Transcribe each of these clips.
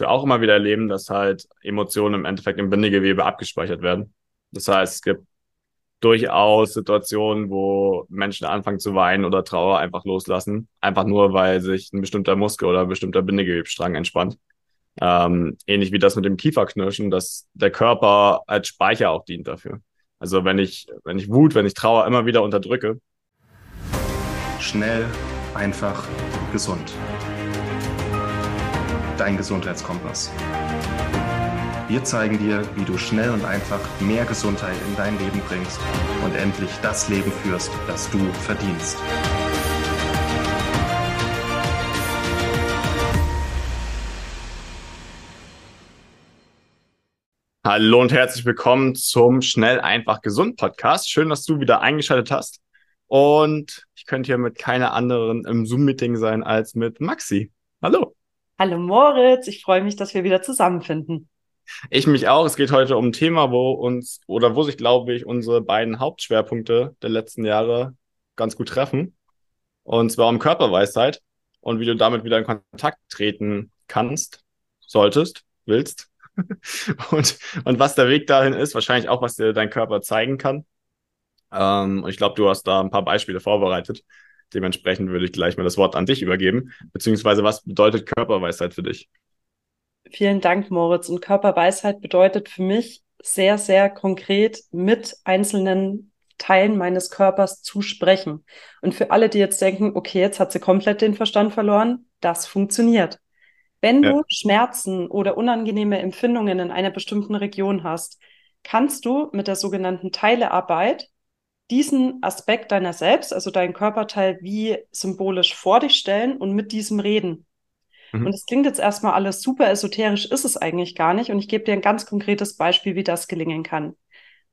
wir auch immer wieder erleben, dass halt Emotionen im Endeffekt im Bindegewebe abgespeichert werden. Das heißt, es gibt durchaus Situationen, wo Menschen anfangen zu weinen oder Trauer einfach loslassen, einfach nur, weil sich ein bestimmter Muskel oder ein bestimmter Bindegewebsstrang entspannt. Ähm, ähnlich wie das mit dem Kieferknirschen, dass der Körper als Speicher auch dient dafür. Also wenn ich, wenn ich Wut, wenn ich Trauer immer wieder unterdrücke. Schnell, einfach, gesund. Dein Gesundheitskompass. Wir zeigen dir, wie du schnell und einfach mehr Gesundheit in dein Leben bringst und endlich das Leben führst, das du verdienst. Hallo und herzlich willkommen zum Schnell, einfach, gesund Podcast. Schön, dass du wieder eingeschaltet hast. Und ich könnte hier mit keiner anderen im Zoom-Meeting sein als mit Maxi. Hallo. Hallo Moritz, ich freue mich, dass wir wieder zusammenfinden. Ich mich auch. Es geht heute um ein Thema, wo uns oder wo sich, glaube ich, unsere beiden Hauptschwerpunkte der letzten Jahre ganz gut treffen. Und zwar um Körperweisheit und wie du damit wieder in Kontakt treten kannst, solltest, willst. und, und was der Weg dahin ist, wahrscheinlich auch, was dir dein Körper zeigen kann. Ähm, ich glaube, du hast da ein paar Beispiele vorbereitet. Dementsprechend würde ich gleich mal das Wort an dich übergeben. Beziehungsweise, was bedeutet Körperweisheit für dich? Vielen Dank, Moritz. Und Körperweisheit bedeutet für mich sehr, sehr konkret mit einzelnen Teilen meines Körpers zu sprechen. Und für alle, die jetzt denken, okay, jetzt hat sie komplett den Verstand verloren, das funktioniert. Wenn ja. du Schmerzen oder unangenehme Empfindungen in einer bestimmten Region hast, kannst du mit der sogenannten Teilearbeit diesen Aspekt deiner selbst, also dein Körperteil, wie symbolisch vor dich stellen und mit diesem reden. Mhm. Und es klingt jetzt erstmal alles super esoterisch, ist es eigentlich gar nicht. Und ich gebe dir ein ganz konkretes Beispiel, wie das gelingen kann.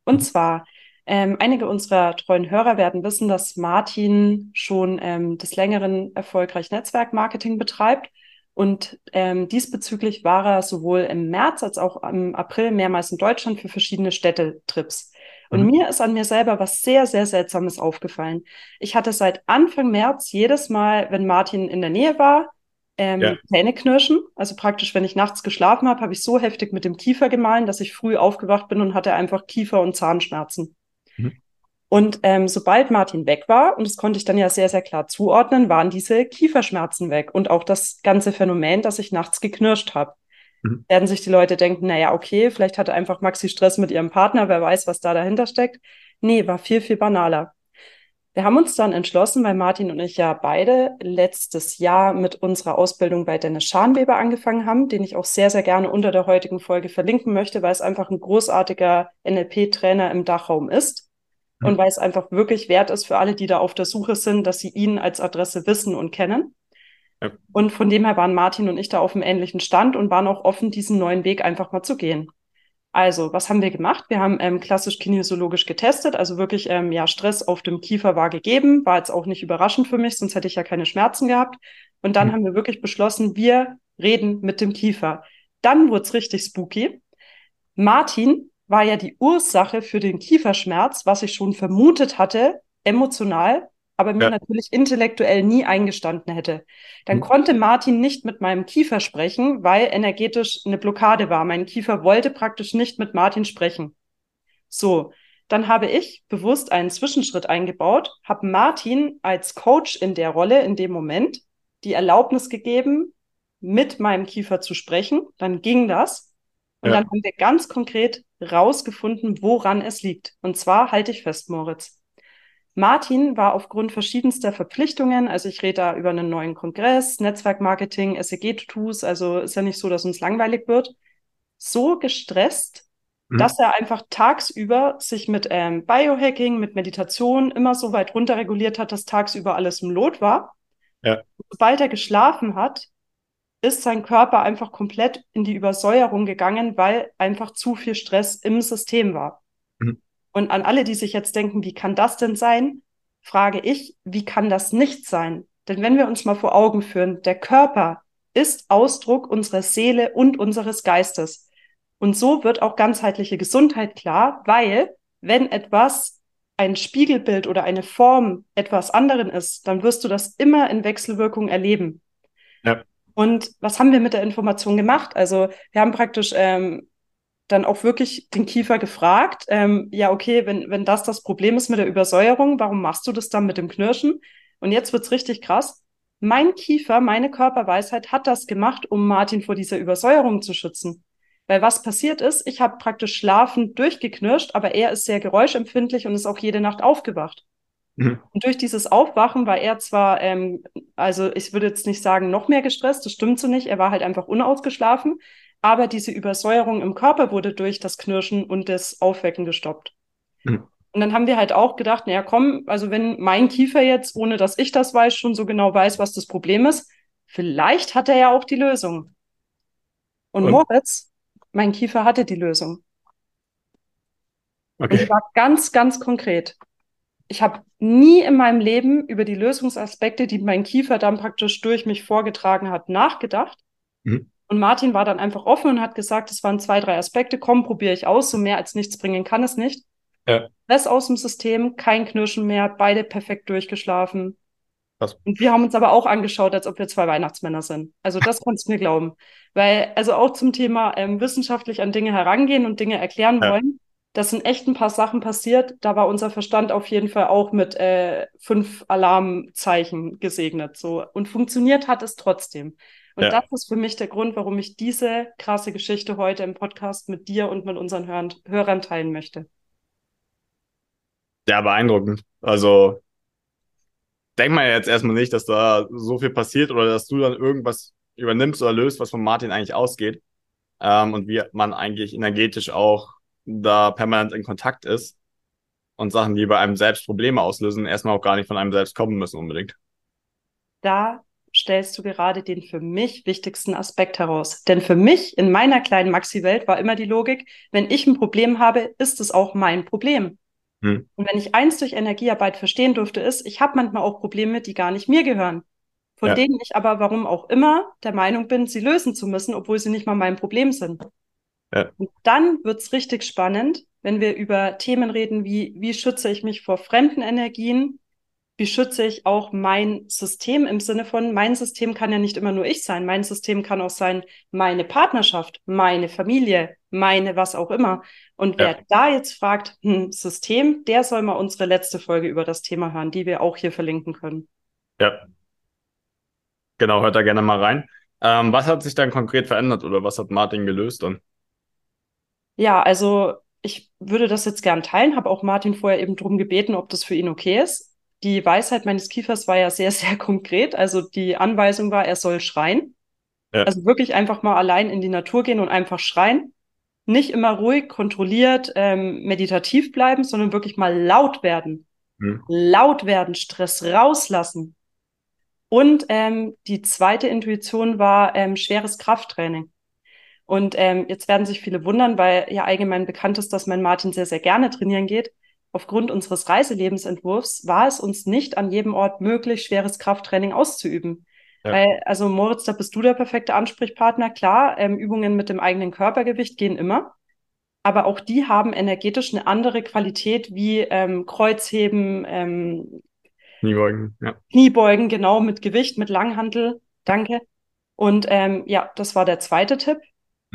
Und mhm. zwar, ähm, einige unserer treuen Hörer werden wissen, dass Martin schon ähm, des Längeren erfolgreich Netzwerkmarketing betreibt. Und ähm, diesbezüglich war er sowohl im März als auch im April mehrmals in Deutschland für verschiedene Städtetrips. Und mhm. mir ist an mir selber was sehr, sehr Seltsames aufgefallen. Ich hatte seit Anfang März jedes Mal, wenn Martin in der Nähe war, ähm, ja. Zähneknirschen. Also praktisch, wenn ich nachts geschlafen habe, habe ich so heftig mit dem Kiefer gemahlen, dass ich früh aufgewacht bin und hatte einfach Kiefer- und Zahnschmerzen. Mhm. Und ähm, sobald Martin weg war, und das konnte ich dann ja sehr, sehr klar zuordnen, waren diese Kieferschmerzen weg und auch das ganze Phänomen, dass ich nachts geknirscht habe. Mhm. Werden sich die Leute denken, naja, okay, vielleicht hatte einfach Maxi Stress mit ihrem Partner, wer weiß, was da dahinter steckt. Nee, war viel, viel banaler. Wir haben uns dann entschlossen, weil Martin und ich ja beide letztes Jahr mit unserer Ausbildung bei Dennis Scharnweber angefangen haben, den ich auch sehr, sehr gerne unter der heutigen Folge verlinken möchte, weil es einfach ein großartiger NLP-Trainer im Dachraum ist mhm. und weil es einfach wirklich wert ist für alle, die da auf der Suche sind, dass sie ihn als Adresse wissen und kennen. Ja. Und von dem her waren Martin und ich da auf einem ähnlichen Stand und waren auch offen, diesen neuen Weg einfach mal zu gehen. Also, was haben wir gemacht? Wir haben ähm, klassisch kinesiologisch getestet, also wirklich, ähm, ja, Stress auf dem Kiefer war gegeben, war jetzt auch nicht überraschend für mich, sonst hätte ich ja keine Schmerzen gehabt. Und dann mhm. haben wir wirklich beschlossen, wir reden mit dem Kiefer. Dann wurde es richtig spooky. Martin war ja die Ursache für den Kieferschmerz, was ich schon vermutet hatte, emotional, aber mir ja. natürlich intellektuell nie eingestanden hätte. Dann mhm. konnte Martin nicht mit meinem Kiefer sprechen, weil energetisch eine Blockade war. Mein Kiefer wollte praktisch nicht mit Martin sprechen. So, dann habe ich bewusst einen Zwischenschritt eingebaut, habe Martin als Coach in der Rolle in dem Moment die Erlaubnis gegeben, mit meinem Kiefer zu sprechen. Dann ging das. Und ja. dann haben wir ganz konkret rausgefunden, woran es liegt. Und zwar halte ich fest, Moritz. Martin war aufgrund verschiedenster Verpflichtungen, also ich rede da über einen neuen Kongress, Netzwerkmarketing, SEG-Tools, also ist ja nicht so, dass uns langweilig wird, so gestresst, mhm. dass er einfach tagsüber sich mit ähm, Biohacking, mit Meditation immer so weit runterreguliert hat, dass tagsüber alles im Lot war. Ja. Sobald er geschlafen hat, ist sein Körper einfach komplett in die Übersäuerung gegangen, weil einfach zu viel Stress im System war. Und an alle, die sich jetzt denken, wie kann das denn sein, frage ich, wie kann das nicht sein? Denn wenn wir uns mal vor Augen führen, der Körper ist Ausdruck unserer Seele und unseres Geistes. Und so wird auch ganzheitliche Gesundheit klar, weil wenn etwas ein Spiegelbild oder eine Form etwas anderen ist, dann wirst du das immer in Wechselwirkung erleben. Ja. Und was haben wir mit der Information gemacht? Also wir haben praktisch ähm, dann auch wirklich den Kiefer gefragt, ähm, ja, okay, wenn, wenn das das Problem ist mit der Übersäuerung, warum machst du das dann mit dem Knirschen? Und jetzt wird's richtig krass. Mein Kiefer, meine Körperweisheit hat das gemacht, um Martin vor dieser Übersäuerung zu schützen. Weil was passiert ist, ich habe praktisch schlafend durchgeknirscht, aber er ist sehr geräuschempfindlich und ist auch jede Nacht aufgewacht. Mhm. Und durch dieses Aufwachen war er zwar, ähm, also ich würde jetzt nicht sagen, noch mehr gestresst, das stimmt so nicht, er war halt einfach unausgeschlafen, aber diese Übersäuerung im Körper wurde durch das Knirschen und das Aufwecken gestoppt. Mhm. Und dann haben wir halt auch gedacht, naja, komm, also wenn mein Kiefer jetzt, ohne dass ich das weiß, schon so genau weiß, was das Problem ist, vielleicht hat er ja auch die Lösung. Und, und? Moritz, mein Kiefer hatte die Lösung. Okay. Und die war ganz, ganz konkret. Ich habe nie in meinem Leben über die Lösungsaspekte, die mein Kiefer dann praktisch durch mich vorgetragen hat, nachgedacht. Mhm. Und Martin war dann einfach offen und hat gesagt, es waren zwei, drei Aspekte, komm, probiere ich aus, so mehr als nichts bringen kann es nicht. Ja. Stress aus dem System, kein Knirschen mehr, beide perfekt durchgeschlafen. Krass. Und wir haben uns aber auch angeschaut, als ob wir zwei Weihnachtsmänner sind. Also das kannst du mir glauben. Weil, also auch zum Thema ähm, wissenschaftlich an Dinge herangehen und Dinge erklären ja. wollen, das sind echt ein paar Sachen passiert. Da war unser Verstand auf jeden Fall auch mit äh, fünf Alarmzeichen gesegnet. So. Und funktioniert hat es trotzdem. Und ja. das ist für mich der Grund, warum ich diese krasse Geschichte heute im Podcast mit dir und mit unseren Hörern, Hörern teilen möchte. Ja, beeindruckend. Also denk mal jetzt erstmal nicht, dass da so viel passiert oder dass du dann irgendwas übernimmst oder löst, was von Martin eigentlich ausgeht. Ähm, und wie man eigentlich energetisch auch da permanent in Kontakt ist und Sachen, die bei einem selbst Probleme auslösen, erstmal auch gar nicht von einem selbst kommen müssen unbedingt. Da stellst du gerade den für mich wichtigsten Aspekt heraus. Denn für mich in meiner kleinen Maxi-Welt war immer die Logik, wenn ich ein Problem habe, ist es auch mein Problem. Hm. Und wenn ich eins durch Energiearbeit verstehen durfte, ist, ich habe manchmal auch Probleme, die gar nicht mir gehören. Von ja. denen ich aber, warum auch immer, der Meinung bin, sie lösen zu müssen, obwohl sie nicht mal mein Problem sind. Ja. Und dann wird's richtig spannend, wenn wir über Themen reden wie, wie schütze ich mich vor fremden Energien, wie schütze ich auch mein System im Sinne von, mein System kann ja nicht immer nur ich sein. Mein System kann auch sein, meine Partnerschaft, meine Familie, meine was auch immer. Und wer ja. da jetzt fragt, hm, System, der soll mal unsere letzte Folge über das Thema hören, die wir auch hier verlinken können. Ja. Genau, hört da gerne mal rein. Ähm, was hat sich dann konkret verändert oder was hat Martin gelöst dann? Ja, also ich würde das jetzt gern teilen, habe auch Martin vorher eben drum gebeten, ob das für ihn okay ist die Weisheit meines Kiefers war ja sehr, sehr konkret. Also die Anweisung war, er soll schreien. Ja. Also wirklich einfach mal allein in die Natur gehen und einfach schreien. Nicht immer ruhig, kontrolliert, ähm, meditativ bleiben, sondern wirklich mal laut werden. Hm. Laut werden, Stress rauslassen. Und ähm, die zweite Intuition war ähm, schweres Krafttraining. Und ähm, jetzt werden sich viele wundern, weil ja allgemein bekannt ist, dass mein Martin sehr, sehr gerne trainieren geht aufgrund unseres Reiselebensentwurfs war es uns nicht an jedem Ort möglich, schweres Krafttraining auszuüben. Ja. Weil, also Moritz, da bist du der perfekte Ansprechpartner. Klar, ähm, Übungen mit dem eigenen Körpergewicht gehen immer. Aber auch die haben energetisch eine andere Qualität wie ähm, Kreuzheben, ähm, Kniebeugen, ja. Kniebeugen, genau, mit Gewicht, mit Langhantel. Danke. Und ähm, ja, das war der zweite Tipp.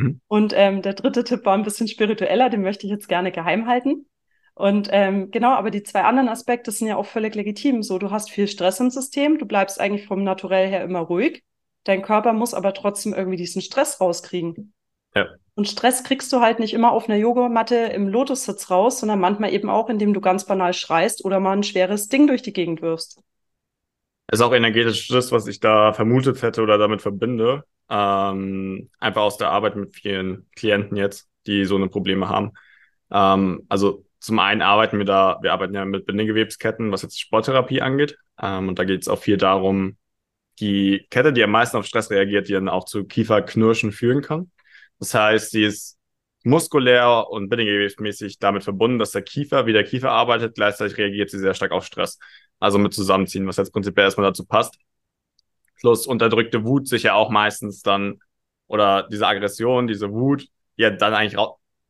Mhm. Und ähm, der dritte Tipp war ein bisschen spiritueller, den möchte ich jetzt gerne geheim halten. Und ähm, genau, aber die zwei anderen Aspekte sind ja auch völlig legitim. So, du hast viel Stress im System, du bleibst eigentlich vom Naturell her immer ruhig. Dein Körper muss aber trotzdem irgendwie diesen Stress rauskriegen. Ja. Und Stress kriegst du halt nicht immer auf einer Yogamatte im Lotussitz raus, sondern manchmal eben auch, indem du ganz banal schreist oder mal ein schweres Ding durch die Gegend wirfst. Ist auch energetisch das, was ich da vermutet hätte oder damit verbinde. Ähm, einfach aus der Arbeit mit vielen Klienten jetzt, die so eine Probleme haben. Ähm, also zum einen arbeiten wir da, wir arbeiten ja mit Bindegewebsketten, was jetzt Sporttherapie angeht. Ähm, und da geht es auch viel darum, die Kette, die am meisten auf Stress reagiert, die dann auch zu Kieferknirschen führen kann. Das heißt, sie ist muskulär und bindegewebsmäßig damit verbunden, dass der Kiefer, wie der Kiefer arbeitet, gleichzeitig reagiert sie sehr stark auf Stress. Also mit Zusammenziehen, was jetzt prinzipiell erstmal dazu passt. Plus unterdrückte Wut sich ja auch meistens dann, oder diese Aggression, diese Wut, die ja dann eigentlich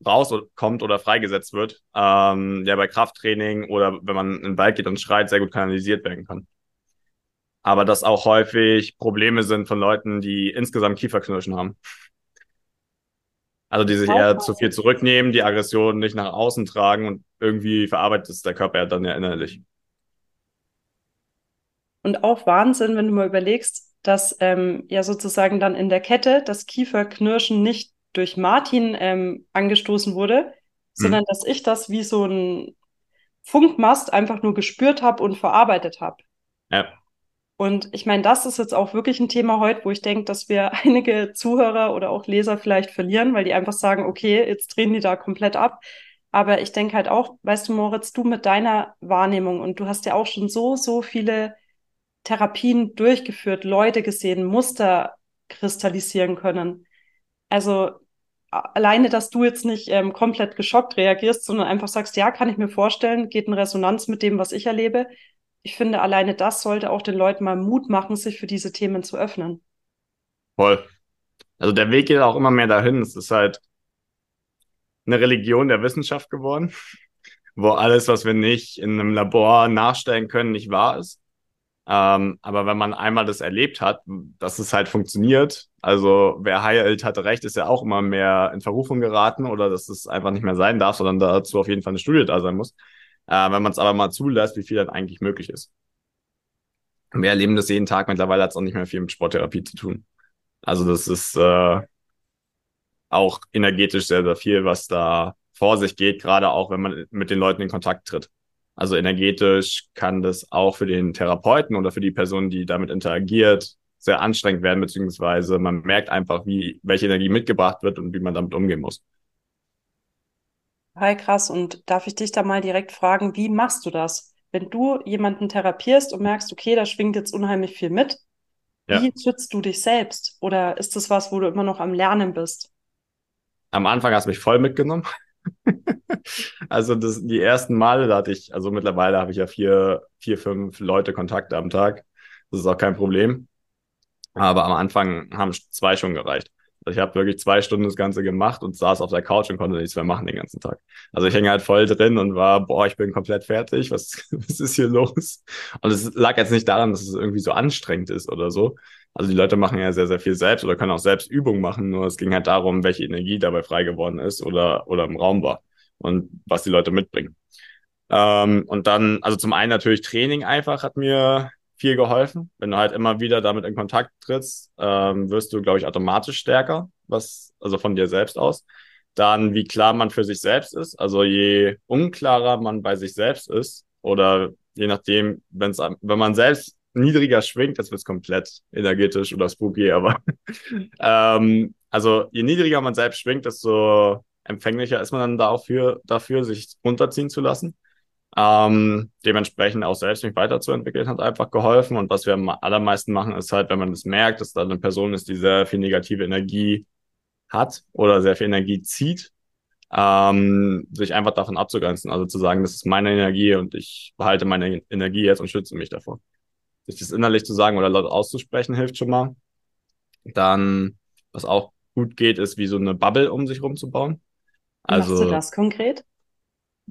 rauskommt oder freigesetzt wird, ähm, der bei Krafttraining oder wenn man in den Wald geht und schreit, sehr gut kanalisiert werden kann. aber das auch häufig Probleme sind von Leuten, die insgesamt Kieferknirschen haben. Also die sich eher zu viel zurücknehmen, die Aggression nicht nach außen tragen und irgendwie verarbeitet es der Körper ja dann ja innerlich. Und auch Wahnsinn, wenn du mal überlegst, dass ähm, ja sozusagen dann in der Kette das Kieferknirschen nicht durch Martin ähm, angestoßen wurde, hm. sondern dass ich das wie so ein Funkmast einfach nur gespürt habe und verarbeitet habe. Ja. Und ich meine, das ist jetzt auch wirklich ein Thema heute, wo ich denke, dass wir einige Zuhörer oder auch Leser vielleicht verlieren, weil die einfach sagen, okay, jetzt drehen die da komplett ab. Aber ich denke halt auch, weißt du, Moritz, du mit deiner Wahrnehmung und du hast ja auch schon so, so viele Therapien durchgeführt, Leute gesehen, Muster kristallisieren können. Also alleine, dass du jetzt nicht ähm, komplett geschockt reagierst, sondern einfach sagst, ja, kann ich mir vorstellen, geht in Resonanz mit dem, was ich erlebe, ich finde, alleine das sollte auch den Leuten mal Mut machen, sich für diese Themen zu öffnen. Voll. Also der Weg geht auch immer mehr dahin. Es ist halt eine Religion der Wissenschaft geworden, wo alles, was wir nicht in einem Labor nachstellen können, nicht wahr ist. Ähm, aber wenn man einmal das erlebt hat, dass es halt funktioniert, also wer heilt, hatte recht, ist ja auch immer mehr in Verrufung geraten oder dass es einfach nicht mehr sein darf, sondern dazu auf jeden Fall eine Studie da sein muss. Äh, wenn man es aber mal zulässt, wie viel dann eigentlich möglich ist. Wir erleben das jeden Tag. Mittlerweile hat es auch nicht mehr viel mit Sporttherapie zu tun. Also das ist äh, auch energetisch sehr, sehr viel, was da vor sich geht, gerade auch wenn man mit den Leuten in Kontakt tritt. Also energetisch kann das auch für den Therapeuten oder für die Person, die damit interagiert, sehr anstrengend werden, beziehungsweise man merkt einfach, wie, welche Energie mitgebracht wird und wie man damit umgehen muss. Hi, krass. Und darf ich dich da mal direkt fragen, wie machst du das? Wenn du jemanden therapierst und merkst, okay, da schwingt jetzt unheimlich viel mit, ja. wie schützt du dich selbst? Oder ist das was, wo du immer noch am Lernen bist? Am Anfang hast du mich voll mitgenommen. also das, die ersten Male, da hatte ich, also mittlerweile habe ich ja vier, vier, fünf Leute Kontakte am Tag. Das ist auch kein Problem. Aber am Anfang haben zwei schon gereicht. Ich habe wirklich zwei Stunden das Ganze gemacht und saß auf der Couch und konnte nichts mehr machen den ganzen Tag. Also ich hänge halt voll drin und war, boah, ich bin komplett fertig. Was, was ist hier los? Und es lag jetzt nicht daran, dass es irgendwie so anstrengend ist oder so. Also die Leute machen ja sehr, sehr viel selbst oder können auch selbst Übungen machen. Nur es ging halt darum, welche Energie dabei frei geworden ist oder, oder im Raum war und was die Leute mitbringen. Ähm, und dann, also zum einen natürlich Training einfach hat mir viel geholfen. Wenn du halt immer wieder damit in Kontakt trittst, ähm, wirst du, glaube ich, automatisch stärker, was, also von dir selbst aus. Dann, wie klar man für sich selbst ist. Also je unklarer man bei sich selbst ist, oder je nachdem, wenn's, wenn man selbst niedriger schwingt, das wird komplett energetisch oder spooky, aber ähm, also je niedriger man selbst schwingt, desto empfänglicher ist man dann dafür, dafür sich runterziehen zu lassen. Ähm, dementsprechend auch selbst mich weiterzuentwickeln hat einfach geholfen. Und was wir am allermeisten machen, ist halt, wenn man das merkt, dass da eine Person ist, die sehr viel negative Energie hat oder sehr viel Energie zieht, ähm, sich einfach davon abzugrenzen. Also zu sagen, das ist meine Energie und ich behalte meine Energie jetzt und schütze mich davor. Sich das innerlich zu sagen oder laut auszusprechen, hilft schon mal. Dann, was auch gut geht, ist wie so eine Bubble um sich rumzubauen. Also, Machst du das konkret?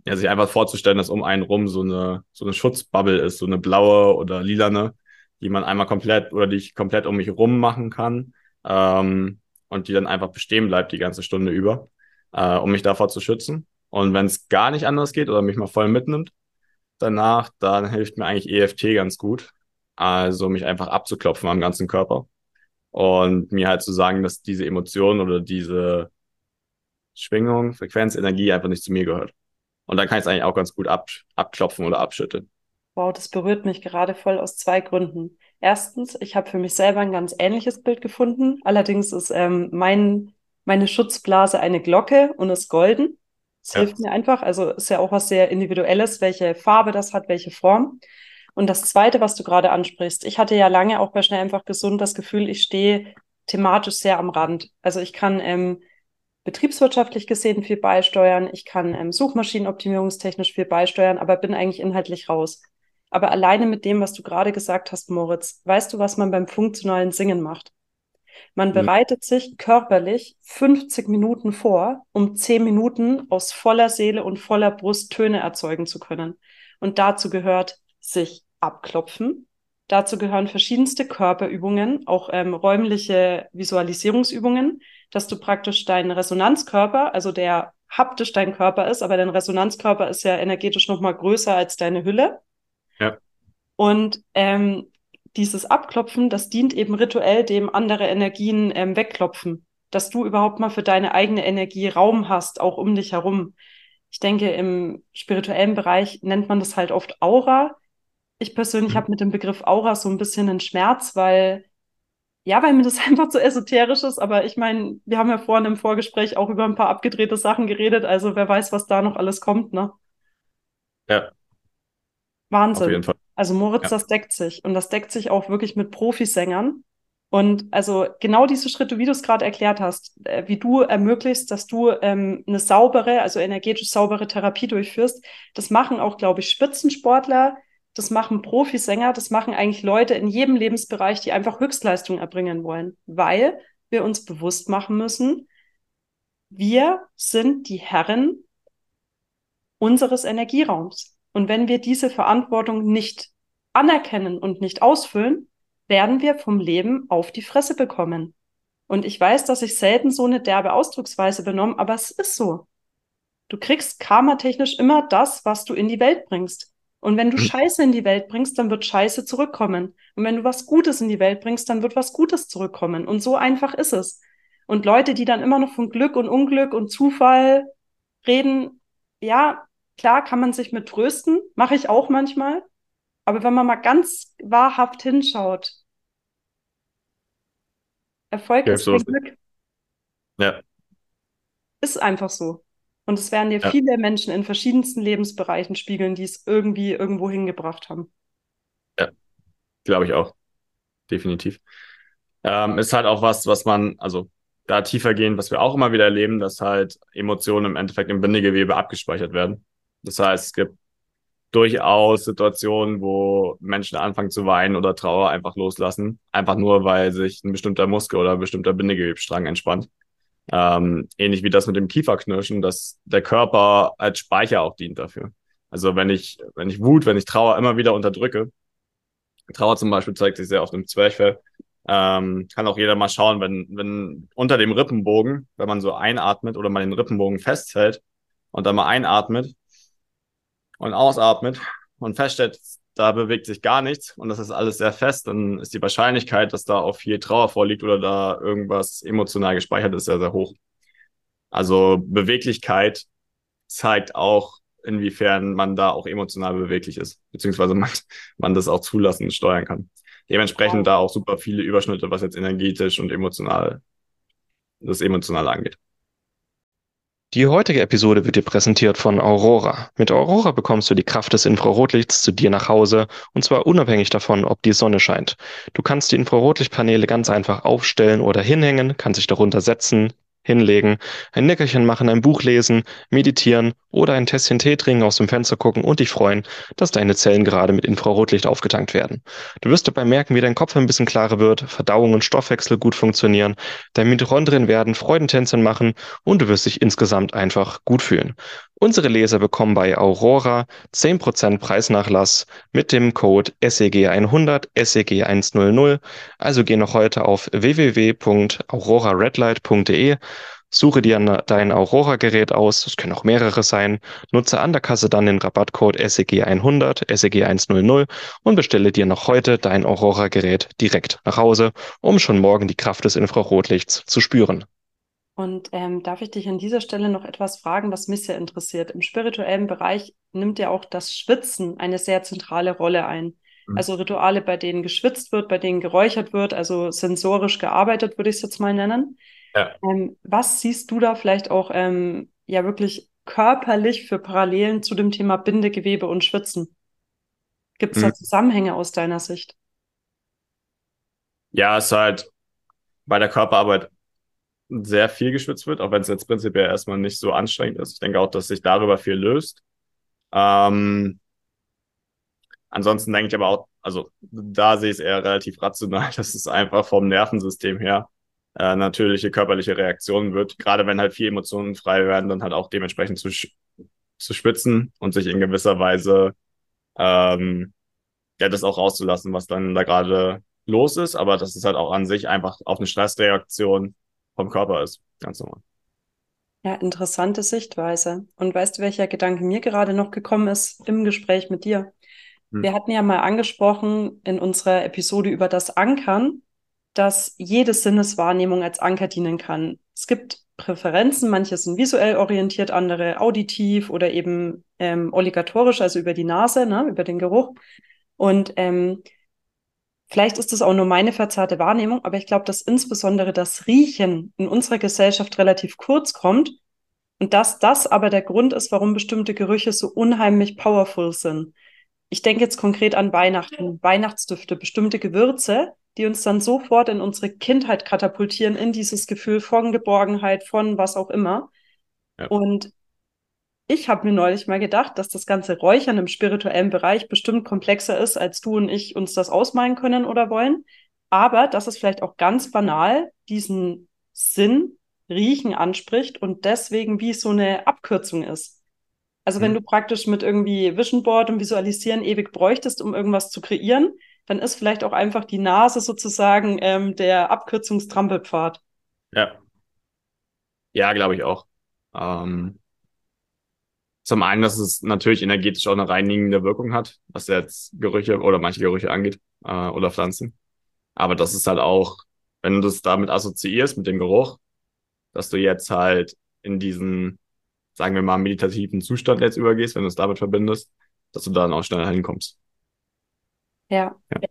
ja, sich einfach vorzustellen, dass um einen rum so eine, so eine Schutzbubble ist, so eine blaue oder lilane, die man einmal komplett oder die ich komplett um mich rum machen kann ähm, und die dann einfach bestehen bleibt die ganze Stunde über, äh, um mich davor zu schützen. Und wenn es gar nicht anders geht oder mich mal voll mitnimmt, danach, dann hilft mir eigentlich EFT ganz gut. Also mich einfach abzuklopfen am ganzen Körper und mir halt zu sagen, dass diese Emotion oder diese Schwingung, Frequenz, Energie einfach nicht zu mir gehört. Und dann kann ich es eigentlich auch ganz gut ab, abklopfen oder abschütteln. Wow, das berührt mich gerade voll aus zwei Gründen. Erstens, ich habe für mich selber ein ganz ähnliches Bild gefunden. Allerdings ist ähm, mein, meine Schutzblase eine Glocke und ist golden. Das ja. hilft mir einfach. Also ist ja auch was sehr Individuelles, welche Farbe das hat, welche Form. Und das Zweite, was du gerade ansprichst, ich hatte ja lange auch bei Schnell einfach gesund das Gefühl, ich stehe thematisch sehr am Rand. Also ich kann ähm, betriebswirtschaftlich gesehen viel beisteuern, ich kann ähm, suchmaschinenoptimierungstechnisch viel beisteuern, aber bin eigentlich inhaltlich raus. Aber alleine mit dem, was du gerade gesagt hast, Moritz, weißt du, was man beim funktionalen Singen macht? Man bereitet sich körperlich 50 Minuten vor, um 10 Minuten aus voller Seele und voller Brust Töne erzeugen zu können. Und dazu gehört sich abklopfen, Dazu gehören verschiedenste Körperübungen, auch ähm, räumliche Visualisierungsübungen, dass du praktisch deinen Resonanzkörper, also der haptisch dein Körper ist, aber dein Resonanzkörper ist ja energetisch nochmal größer als deine Hülle. Ja. Und ähm, dieses Abklopfen, das dient eben rituell dem andere Energien ähm, wegklopfen, dass du überhaupt mal für deine eigene Energie Raum hast, auch um dich herum. Ich denke, im spirituellen Bereich nennt man das halt oft Aura. Ich persönlich mhm. habe mit dem Begriff Aura so ein bisschen einen Schmerz, weil ja, weil mir das einfach so esoterisch ist, aber ich meine, wir haben ja vorhin im Vorgespräch auch über ein paar abgedrehte Sachen geredet, also wer weiß, was da noch alles kommt, ne? Ja. Wahnsinn. Auf jeden Fall. Also Moritz, ja. das deckt sich und das deckt sich auch wirklich mit Profisängern. Und also genau diese Schritte, wie du es gerade erklärt hast, äh, wie du ermöglichst, dass du ähm, eine saubere, also energetisch saubere Therapie durchführst, das machen auch, glaube ich, Spitzensportler, das machen Profisänger, das machen eigentlich Leute in jedem Lebensbereich, die einfach Höchstleistung erbringen wollen, weil wir uns bewusst machen müssen, wir sind die Herren unseres Energieraums. Und wenn wir diese Verantwortung nicht anerkennen und nicht ausfüllen, werden wir vom Leben auf die Fresse bekommen. Und ich weiß, dass ich selten so eine derbe Ausdrucksweise benehme, aber es ist so. Du kriegst karmatechnisch immer das, was du in die Welt bringst. Und wenn du mhm. Scheiße in die Welt bringst, dann wird Scheiße zurückkommen. Und wenn du was Gutes in die Welt bringst, dann wird was Gutes zurückkommen. Und so einfach ist es. Und Leute, die dann immer noch von Glück und Unglück und Zufall reden, ja, klar kann man sich mit trösten, mache ich auch manchmal. Aber wenn man mal ganz wahrhaft hinschaut, Erfolg ja, ist kein Glück. Ja. Ist einfach so. Und es werden dir ja. viele Menschen in verschiedensten Lebensbereichen spiegeln, die es irgendwie irgendwo hingebracht haben. Ja, glaube ich auch. Definitiv. Ähm, ist halt auch was, was man, also da tiefer gehen, was wir auch immer wieder erleben, dass halt Emotionen im Endeffekt im Bindegewebe abgespeichert werden. Das heißt, es gibt durchaus Situationen, wo Menschen anfangen zu weinen oder Trauer einfach loslassen, einfach nur, weil sich ein bestimmter Muskel oder ein bestimmter Bindegewebsstrang entspannt. Ähm, ähnlich wie das mit dem Kieferknirschen, dass der Körper als Speicher auch dient dafür. Also wenn ich, wenn ich Wut, wenn ich Trauer immer wieder unterdrücke, Trauer zum Beispiel zeigt sich sehr oft im Zwerchfell, ähm, kann auch jeder mal schauen, wenn, wenn unter dem Rippenbogen, wenn man so einatmet oder man den Rippenbogen festhält und dann mal einatmet und ausatmet und feststellt, da bewegt sich gar nichts und das ist alles sehr fest, dann ist die Wahrscheinlichkeit, dass da auch viel Trauer vorliegt oder da irgendwas emotional gespeichert ist, sehr, sehr hoch. Also Beweglichkeit zeigt auch, inwiefern man da auch emotional beweglich ist, beziehungsweise man, man das auch zulassen und steuern kann. Dementsprechend da auch super viele Überschnitte, was jetzt energetisch und emotional, das Emotionale angeht. Die heutige Episode wird dir präsentiert von Aurora. Mit Aurora bekommst du die Kraft des Infrarotlichts zu dir nach Hause und zwar unabhängig davon, ob die Sonne scheint. Du kannst die Infrarotlichtpaneele ganz einfach aufstellen oder hinhängen, kannst dich darunter setzen, hinlegen, ein Nickerchen machen, ein Buch lesen, meditieren oder ein Tässchen Tee trinken, aus dem Fenster gucken und dich freuen, dass deine Zellen gerade mit Infrarotlicht aufgetankt werden. Du wirst dabei merken, wie dein Kopf ein bisschen klarer wird, Verdauung und Stoffwechsel gut funktionieren, dein Mitochondrien werden Freudentänzchen machen und du wirst dich insgesamt einfach gut fühlen. Unsere Leser bekommen bei Aurora 10% Preisnachlass mit dem Code SEG100 SEG100. Also geh noch heute auf www.auroraredlight.de Suche dir dein Aurora-Gerät aus, es können auch mehrere sein, nutze an der Kasse dann den Rabattcode SEG100, SEG100 und bestelle dir noch heute dein Aurora-Gerät direkt nach Hause, um schon morgen die Kraft des Infrarotlichts zu spüren. Und ähm, darf ich dich an dieser Stelle noch etwas fragen, was mich sehr interessiert? Im spirituellen Bereich nimmt ja auch das Schwitzen eine sehr zentrale Rolle ein. Mhm. Also Rituale, bei denen geschwitzt wird, bei denen geräuchert wird, also sensorisch gearbeitet, würde ich es jetzt mal nennen. Ja. Ähm, was siehst du da vielleicht auch ähm, ja wirklich körperlich für Parallelen zu dem Thema Bindegewebe und Schwitzen? Gibt es da mhm. Zusammenhänge aus deiner Sicht? Ja, es ist halt bei der Körperarbeit sehr viel geschwitzt wird, auch wenn es jetzt prinzipiell erstmal nicht so anstrengend ist. Ich denke auch, dass sich darüber viel löst. Ähm, ansonsten denke ich aber auch, also da sehe ich es eher relativ rational, dass es einfach vom Nervensystem her äh, natürliche körperliche Reaktion wird. Gerade wenn halt viel Emotionen frei werden, dann halt auch dementsprechend zu, zu spitzen und sich in gewisser Weise ähm, ja, das auch rauszulassen, was dann da gerade los ist, aber dass es halt auch an sich einfach auf eine Stressreaktion vom Körper ist. Ganz normal. Ja, interessante Sichtweise. Und weißt du, welcher Gedanke mir gerade noch gekommen ist im Gespräch mit dir? Hm. Wir hatten ja mal angesprochen in unserer Episode über das Ankern, dass jede Sinneswahrnehmung als Anker dienen kann. Es gibt Präferenzen, manche sind visuell orientiert, andere auditiv oder eben ähm, oligatorisch, also über die Nase, ne, über den Geruch. Und ähm, vielleicht ist das auch nur meine verzerrte Wahrnehmung, aber ich glaube, dass insbesondere das Riechen in unserer Gesellschaft relativ kurz kommt und dass das aber der Grund ist, warum bestimmte Gerüche so unheimlich powerful sind. Ich denke jetzt konkret an Weihnachten, Weihnachtsdüfte, bestimmte Gewürze, die uns dann sofort in unsere Kindheit katapultieren, in dieses Gefühl von Geborgenheit, von was auch immer. Ja. Und ich habe mir neulich mal gedacht, dass das ganze Räuchern im spirituellen Bereich bestimmt komplexer ist, als du und ich uns das ausmalen können oder wollen. Aber dass es vielleicht auch ganz banal diesen Sinn Riechen anspricht und deswegen wie so eine Abkürzung ist. Also wenn du praktisch mit irgendwie Vision Board und Visualisieren ewig bräuchtest, um irgendwas zu kreieren, dann ist vielleicht auch einfach die Nase sozusagen ähm, der Abkürzungstrampelpfad. Ja. Ja, glaube ich auch. Ähm, zum einen, dass es natürlich energetisch auch eine reinigende Wirkung hat, was jetzt Gerüche oder manche Gerüche angeht äh, oder Pflanzen. Aber das ist halt auch, wenn du das damit assoziierst, mit dem Geruch, dass du jetzt halt in diesen, sagen wir mal, meditativen Zustand jetzt übergehst, wenn du es damit verbindest, dass du dann auch schneller hinkommst. Ja. ja.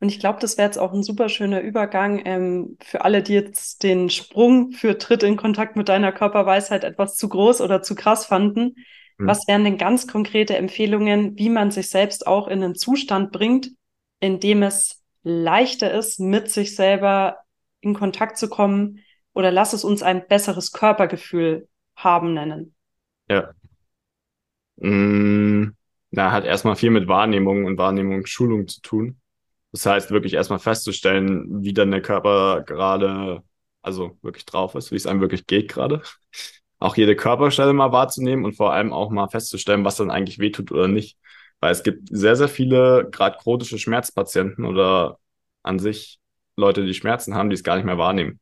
Und ich glaube, das wäre jetzt auch ein super schöner Übergang ähm, für alle, die jetzt den Sprung für Tritt in Kontakt mit deiner Körperweisheit etwas zu groß oder zu krass fanden. Mhm. Was wären denn ganz konkrete Empfehlungen, wie man sich selbst auch in einen Zustand bringt, in dem es leichter ist, mit sich selber in Kontakt zu kommen oder lass es uns ein besseres Körpergefühl haben nennen? Ja. Mmh, na, hat erstmal viel mit Wahrnehmung und Wahrnehmungsschulung zu tun. Das heißt, wirklich erstmal festzustellen, wie dann der Körper gerade, also wirklich drauf ist, wie es einem wirklich geht gerade auch jede Körperstelle mal wahrzunehmen und vor allem auch mal festzustellen, was dann eigentlich wehtut oder nicht. Weil es gibt sehr, sehr viele, gerade chronische Schmerzpatienten oder an sich Leute, die Schmerzen haben, die es gar nicht mehr wahrnehmen.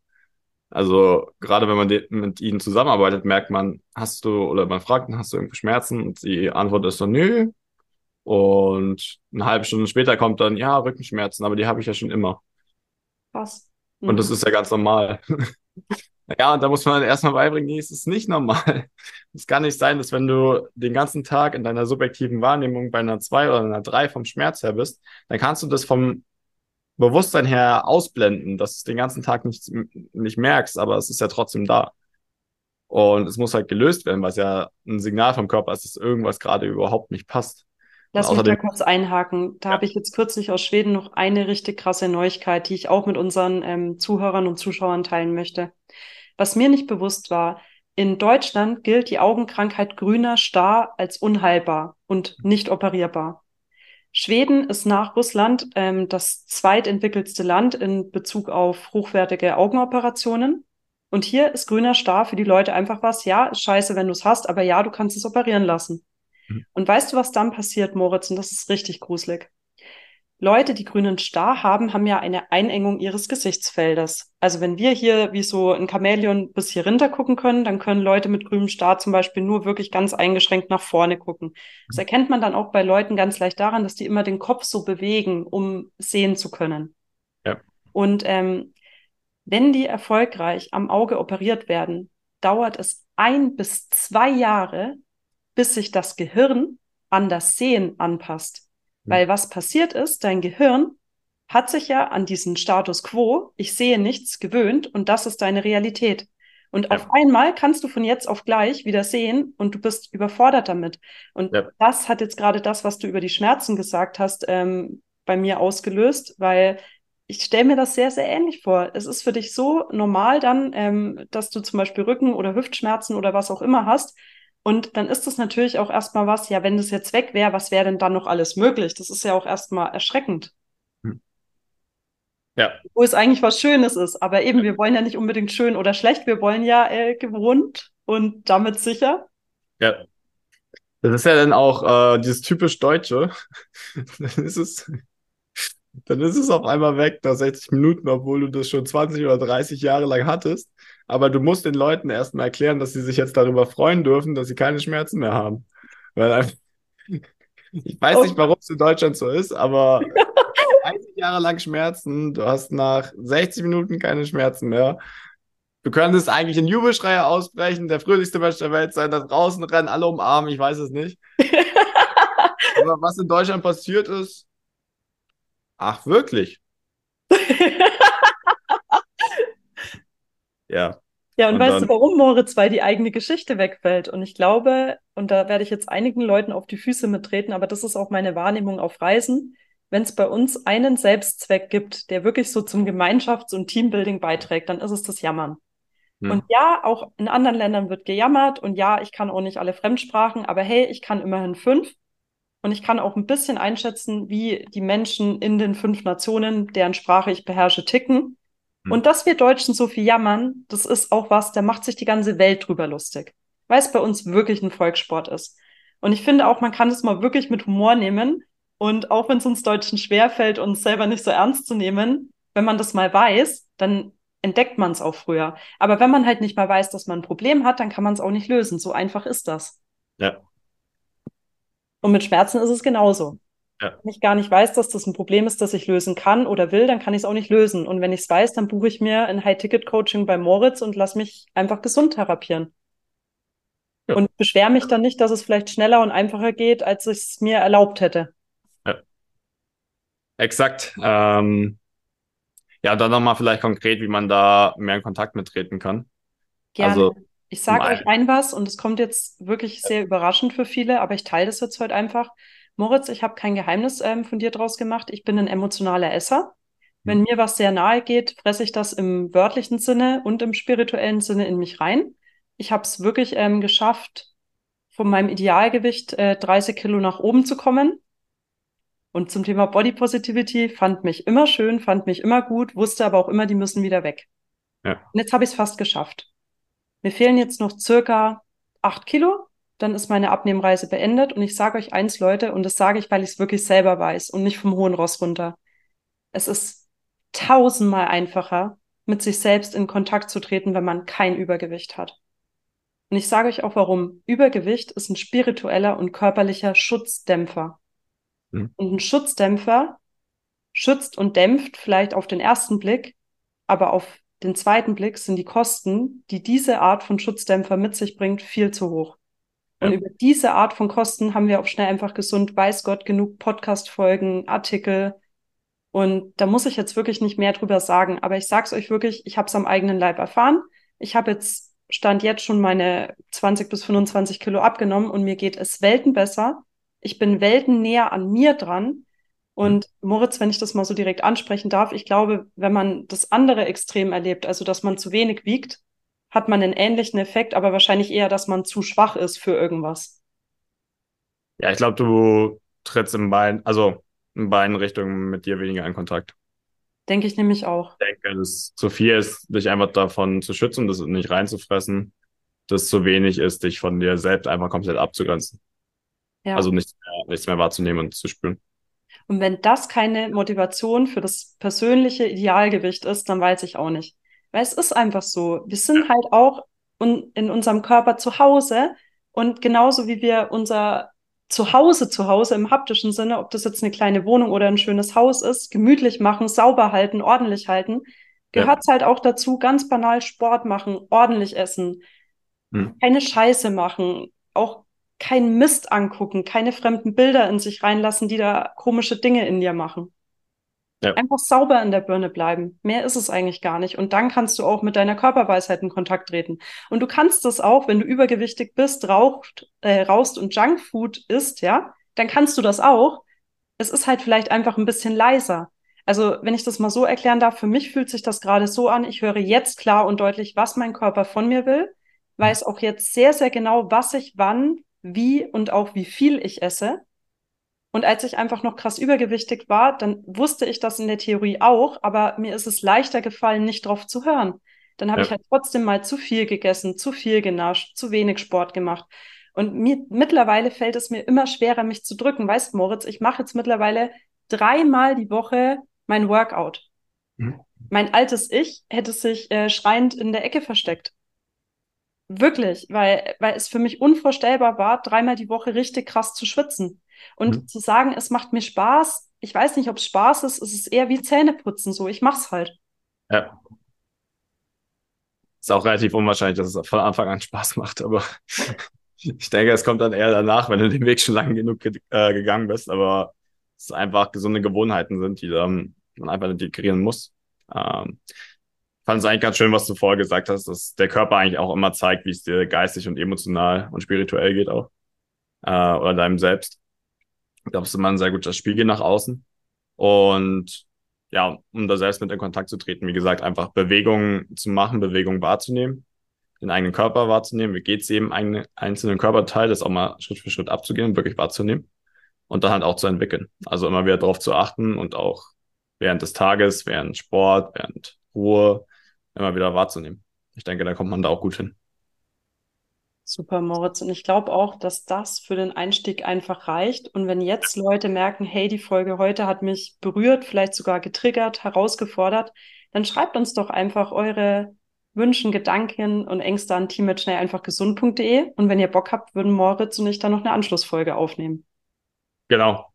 Also gerade wenn man mit ihnen zusammenarbeitet, merkt man, hast du, oder man fragt, hast du irgendwie Schmerzen? Und die Antwort ist so, nö. Und eine halbe Stunde später kommt dann, ja, Rückenschmerzen, aber die habe ich ja schon immer. Was? Mhm. Und das ist ja ganz normal. Ja, und da muss man erstmal beibringen, nee, es ist nicht normal. Es kann nicht sein, dass wenn du den ganzen Tag in deiner subjektiven Wahrnehmung bei einer 2 oder einer 3 vom Schmerz her bist, dann kannst du das vom Bewusstsein her ausblenden, dass du den ganzen Tag nicht, nicht merkst, aber es ist ja trotzdem da. Und es muss halt gelöst werden, weil es ja ein Signal vom Körper ist, dass irgendwas gerade überhaupt nicht passt. Lass mich da kurz einhaken. Da ja. habe ich jetzt kürzlich aus Schweden noch eine richtig krasse Neuigkeit, die ich auch mit unseren ähm, Zuhörern und Zuschauern teilen möchte. Was mir nicht bewusst war, in Deutschland gilt die Augenkrankheit grüner Star als unheilbar und nicht operierbar. Schweden ist nach Russland ähm, das zweitentwickelste Land in Bezug auf hochwertige Augenoperationen. Und hier ist grüner Star für die Leute einfach was. Ja, ist scheiße, wenn du es hast, aber ja, du kannst es operieren lassen. Mhm. Und weißt du, was dann passiert, Moritz? Und das ist richtig gruselig. Leute, die grünen Star haben, haben ja eine Einengung ihres Gesichtsfeldes. Also wenn wir hier wie so ein Chamäleon bis hier runter gucken können, dann können Leute mit grünem Star zum Beispiel nur wirklich ganz eingeschränkt nach vorne gucken. Das erkennt man dann auch bei Leuten ganz leicht daran, dass die immer den Kopf so bewegen, um sehen zu können. Ja. Und ähm, wenn die erfolgreich am Auge operiert werden, dauert es ein bis zwei Jahre, bis sich das Gehirn an das Sehen anpasst. Hm. Weil was passiert ist, dein Gehirn hat sich ja an diesen Status quo, ich sehe nichts, gewöhnt und das ist deine Realität. Und ja. auf einmal kannst du von jetzt auf gleich wieder sehen und du bist überfordert damit. Und ja. das hat jetzt gerade das, was du über die Schmerzen gesagt hast, ähm, bei mir ausgelöst, weil ich stelle mir das sehr, sehr ähnlich vor. Es ist für dich so normal dann, ähm, dass du zum Beispiel Rücken- oder Hüftschmerzen oder was auch immer hast. Und dann ist das natürlich auch erstmal was, ja, wenn das jetzt weg wäre, was wäre denn dann noch alles möglich? Das ist ja auch erstmal erschreckend. Hm. Ja. Wo es eigentlich was Schönes ist. Aber eben, wir wollen ja nicht unbedingt schön oder schlecht, wir wollen ja äh, gewohnt und damit sicher. Ja. Das ist ja dann auch äh, dieses typisch Deutsche. dann ist es, dann ist es auf einmal weg nach 60 Minuten, obwohl du das schon 20 oder 30 Jahre lang hattest. Aber du musst den Leuten erstmal erklären, dass sie sich jetzt darüber freuen dürfen, dass sie keine Schmerzen mehr haben. Weil ich weiß nicht, warum es in Deutschland so ist, aber 30 Jahre lang Schmerzen, du hast nach 60 Minuten keine Schmerzen mehr. Du könntest eigentlich in Jubelschreie ausbrechen, der fröhlichste Mensch der Welt sein, da draußen rennen, alle umarmen, ich weiß es nicht. aber was in Deutschland passiert ist, ach wirklich? ja. Ja, und, und weißt dann, du warum, Moritz? Weil die eigene Geschichte wegfällt. Und ich glaube, und da werde ich jetzt einigen Leuten auf die Füße mittreten, aber das ist auch meine Wahrnehmung auf Reisen, wenn es bei uns einen Selbstzweck gibt, der wirklich so zum Gemeinschafts- und Teambuilding beiträgt, dann ist es das Jammern. Hm. Und ja, auch in anderen Ländern wird gejammert und ja, ich kann auch nicht alle Fremdsprachen, aber hey, ich kann immerhin fünf. Und ich kann auch ein bisschen einschätzen, wie die Menschen in den fünf Nationen, deren Sprache ich beherrsche, ticken. Hm. Und dass wir Deutschen so viel jammern, das ist auch was, da macht sich die ganze Welt drüber lustig, weil es bei uns wirklich ein Volkssport ist. Und ich finde auch, man kann es mal wirklich mit Humor nehmen. Und auch wenn es uns Deutschen schwerfällt, uns selber nicht so ernst zu nehmen, wenn man das mal weiß, dann entdeckt man es auch früher. Aber wenn man halt nicht mal weiß, dass man ein Problem hat, dann kann man es auch nicht lösen. So einfach ist das. Ja. Und mit Schmerzen ist es genauso. Ja. Wenn ich gar nicht weiß, dass das ein Problem ist, das ich lösen kann oder will, dann kann ich es auch nicht lösen. Und wenn ich es weiß, dann buche ich mir ein High-Ticket-Coaching bei Moritz und lass mich einfach gesund therapieren. Ja. Und beschwere mich dann nicht, dass es vielleicht schneller und einfacher geht, als ich es mir erlaubt hätte. Ja. Exakt. Ähm, ja, dann nochmal vielleicht konkret, wie man da mehr in Kontakt mittreten kann. Gerne. Also, ich sage euch ein was und es kommt jetzt wirklich sehr überraschend für viele, aber ich teile das jetzt heute einfach. Moritz, ich habe kein Geheimnis ähm, von dir draus gemacht. Ich bin ein emotionaler Esser. Wenn mhm. mir was sehr nahe geht, fresse ich das im wörtlichen Sinne und im spirituellen Sinne in mich rein. Ich habe es wirklich ähm, geschafft, von meinem Idealgewicht äh, 30 Kilo nach oben zu kommen. Und zum Thema Body Positivity fand mich immer schön, fand mich immer gut, wusste aber auch immer, die müssen wieder weg. Ja. Und jetzt habe ich es fast geschafft. Mir fehlen jetzt noch circa acht Kilo dann ist meine Abnehmreise beendet. Und ich sage euch eins, Leute, und das sage ich, weil ich es wirklich selber weiß und nicht vom hohen Ross runter. Es ist tausendmal einfacher, mit sich selbst in Kontakt zu treten, wenn man kein Übergewicht hat. Und ich sage euch auch warum. Übergewicht ist ein spiritueller und körperlicher Schutzdämpfer. Mhm. Und ein Schutzdämpfer schützt und dämpft vielleicht auf den ersten Blick, aber auf den zweiten Blick sind die Kosten, die diese Art von Schutzdämpfer mit sich bringt, viel zu hoch. Und ja. über diese Art von Kosten haben wir auch schnell einfach gesund, weiß Gott, genug Podcast-Folgen, Artikel. Und da muss ich jetzt wirklich nicht mehr drüber sagen. Aber ich sag's euch wirklich, ich habe es am eigenen Leib erfahren. Ich habe jetzt, stand jetzt schon meine 20 bis 25 Kilo abgenommen und mir geht es Welten besser. Ich bin Welten näher an mir dran. Und Moritz, wenn ich das mal so direkt ansprechen darf, ich glaube, wenn man das andere Extrem erlebt, also dass man zu wenig wiegt, hat man einen ähnlichen Effekt, aber wahrscheinlich eher, dass man zu schwach ist für irgendwas. Ja, ich glaube, du trittst in beiden, also in beiden Richtungen mit dir weniger in Kontakt. Denke ich nämlich auch. Ich denke, dass zu viel ist, dich einfach davon zu schützen, das nicht reinzufressen, dass zu wenig ist, dich von dir selbst einfach komplett abzugrenzen. Ja. Also nichts mehr, nichts mehr wahrzunehmen und zu spüren. Und wenn das keine Motivation für das persönliche Idealgewicht ist, dann weiß ich auch nicht. Weil es ist einfach so. Wir sind halt auch in unserem Körper zu Hause und genauso wie wir unser Zuhause zu Hause im haptischen Sinne, ob das jetzt eine kleine Wohnung oder ein schönes Haus ist, gemütlich machen, sauber halten, ordentlich halten, gehört es ja. halt auch dazu, ganz banal Sport machen, ordentlich essen, hm. keine Scheiße machen, auch keinen Mist angucken, keine fremden Bilder in sich reinlassen, die da komische Dinge in dir machen. Ja. Einfach sauber in der Birne bleiben. Mehr ist es eigentlich gar nicht. Und dann kannst du auch mit deiner Körperweisheit in Kontakt treten. Und du kannst das auch, wenn du übergewichtig bist, raucht, äh, raust und Junkfood isst, ja, dann kannst du das auch. Es ist halt vielleicht einfach ein bisschen leiser. Also, wenn ich das mal so erklären darf, für mich fühlt sich das gerade so an. Ich höre jetzt klar und deutlich, was mein Körper von mir will, weiß auch jetzt sehr, sehr genau, was ich wann, wie und auch wie viel ich esse. Und als ich einfach noch krass übergewichtig war, dann wusste ich das in der Theorie auch, aber mir ist es leichter gefallen, nicht drauf zu hören. Dann habe ja. ich halt trotzdem mal zu viel gegessen, zu viel genascht, zu wenig Sport gemacht. Und mir, mittlerweile fällt es mir immer schwerer, mich zu drücken. Weißt Moritz, ich mache jetzt mittlerweile dreimal die Woche mein Workout. Mhm. Mein altes Ich hätte sich äh, schreiend in der Ecke versteckt. Wirklich, weil, weil es für mich unvorstellbar war, dreimal die Woche richtig krass zu schwitzen. Und mhm. zu sagen, es macht mir Spaß, ich weiß nicht, ob es Spaß ist, es ist eher wie Zähneputzen so. Ich mach's halt. Ja. Ist auch relativ unwahrscheinlich, dass es von Anfang an Spaß macht, aber ich denke, es kommt dann eher danach, wenn du den Weg schon lange genug ge äh, gegangen bist, aber es einfach gesunde Gewohnheiten sind, die dann man einfach integrieren muss. Ähm, fand es eigentlich ganz schön, was du vorher gesagt hast, dass der Körper eigentlich auch immer zeigt, wie es dir geistig und emotional und spirituell geht auch. Äh, oder deinem selbst. Ich glaube, es ist immer ein sehr guter Spiegel nach außen. Und ja, um da selbst mit in Kontakt zu treten, wie gesagt, einfach Bewegungen zu machen, Bewegungen wahrzunehmen, den eigenen Körper wahrzunehmen, wie geht's jedem eigenen, einzelnen Körperteil, das auch mal Schritt für Schritt abzugehen, wirklich wahrzunehmen und dann halt auch zu entwickeln. Also immer wieder darauf zu achten und auch während des Tages, während Sport, während Ruhe immer wieder wahrzunehmen. Ich denke, da kommt man da auch gut hin. Super, Moritz. Und ich glaube auch, dass das für den Einstieg einfach reicht. Und wenn jetzt Leute merken, hey, die Folge heute hat mich berührt, vielleicht sogar getriggert, herausgefordert, dann schreibt uns doch einfach eure Wünschen, Gedanken und Ängste an team.schnell einfach gesund.de. Und wenn ihr Bock habt, würden Moritz und ich dann noch eine Anschlussfolge aufnehmen. Genau.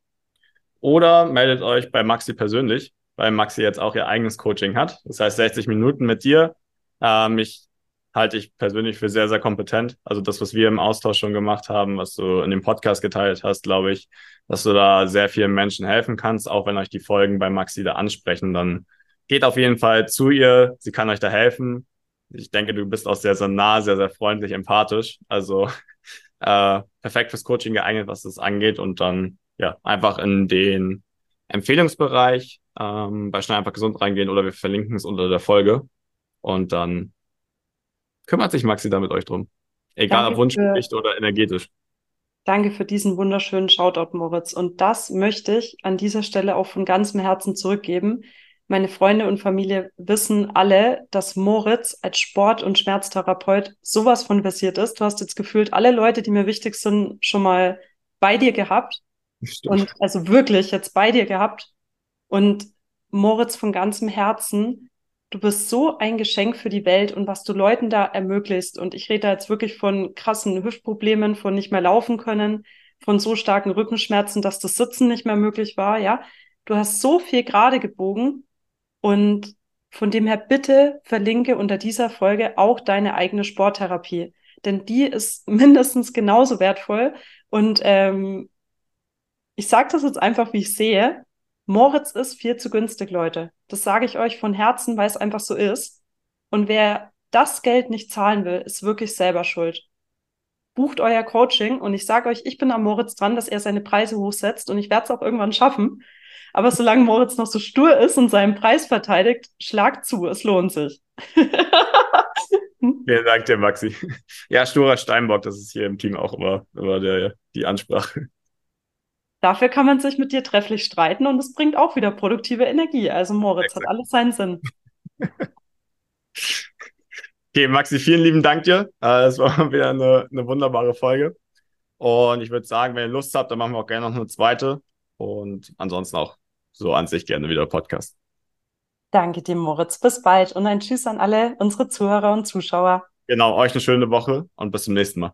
Oder meldet euch bei Maxi persönlich, weil Maxi jetzt auch ihr eigenes Coaching hat. Das heißt 60 Minuten mit dir. Ähm, ich halte ich persönlich für sehr, sehr kompetent. Also das, was wir im Austausch schon gemacht haben, was du in dem Podcast geteilt hast, glaube ich, dass du da sehr vielen Menschen helfen kannst, auch wenn euch die Folgen bei Maxi da ansprechen, dann geht auf jeden Fall zu ihr. Sie kann euch da helfen. Ich denke, du bist auch sehr, sehr nah, sehr, sehr freundlich, empathisch. Also äh, perfekt fürs Coaching geeignet, was das angeht. Und dann ja einfach in den Empfehlungsbereich ähm, bei Schnell einfach gesund reingehen oder wir verlinken es unter der Folge. Und dann kümmert sich Maxi da mit euch drum. Egal Danke ob Wunschgericht oder energetisch. Danke für diesen wunderschönen Shoutout, Moritz. Und das möchte ich an dieser Stelle auch von ganzem Herzen zurückgeben. Meine Freunde und Familie wissen alle, dass Moritz als Sport- und Schmerztherapeut sowas von versiert ist. Du hast jetzt gefühlt alle Leute, die mir wichtig sind, schon mal bei dir gehabt. Stimmt. Und also wirklich jetzt bei dir gehabt. Und Moritz von ganzem Herzen du bist so ein Geschenk für die Welt und was du Leuten da ermöglicht. Und ich rede da jetzt wirklich von krassen Hüftproblemen, von nicht mehr laufen können, von so starken Rückenschmerzen, dass das Sitzen nicht mehr möglich war, ja. Du hast so viel gerade gebogen und von dem her bitte verlinke unter dieser Folge auch deine eigene Sporttherapie, denn die ist mindestens genauso wertvoll. Und ähm, ich sage das jetzt einfach, wie ich sehe. Moritz ist viel zu günstig, Leute. Das sage ich euch von Herzen, weil es einfach so ist. Und wer das Geld nicht zahlen will, ist wirklich selber schuld. Bucht euer Coaching und ich sage euch, ich bin am Moritz dran, dass er seine Preise hochsetzt und ich werde es auch irgendwann schaffen. Aber solange Moritz noch so stur ist und seinen Preis verteidigt, schlag zu, es lohnt sich. Vielen Dank dir, Maxi. Ja, sturer Steinbock, das ist hier im Team auch immer, immer der, die Ansprache. Dafür kann man sich mit dir trefflich streiten und es bringt auch wieder produktive Energie. Also Moritz Exakt. hat alles seinen Sinn. okay, Maxi, vielen lieben Dank dir. Äh, es war wieder eine, eine wunderbare Folge. Und ich würde sagen, wenn ihr Lust habt, dann machen wir auch gerne noch eine zweite. Und ansonsten auch so an sich gerne wieder Podcast. Danke dir, Moritz. Bis bald und ein Tschüss an alle unsere Zuhörer und Zuschauer. Genau, euch eine schöne Woche und bis zum nächsten Mal.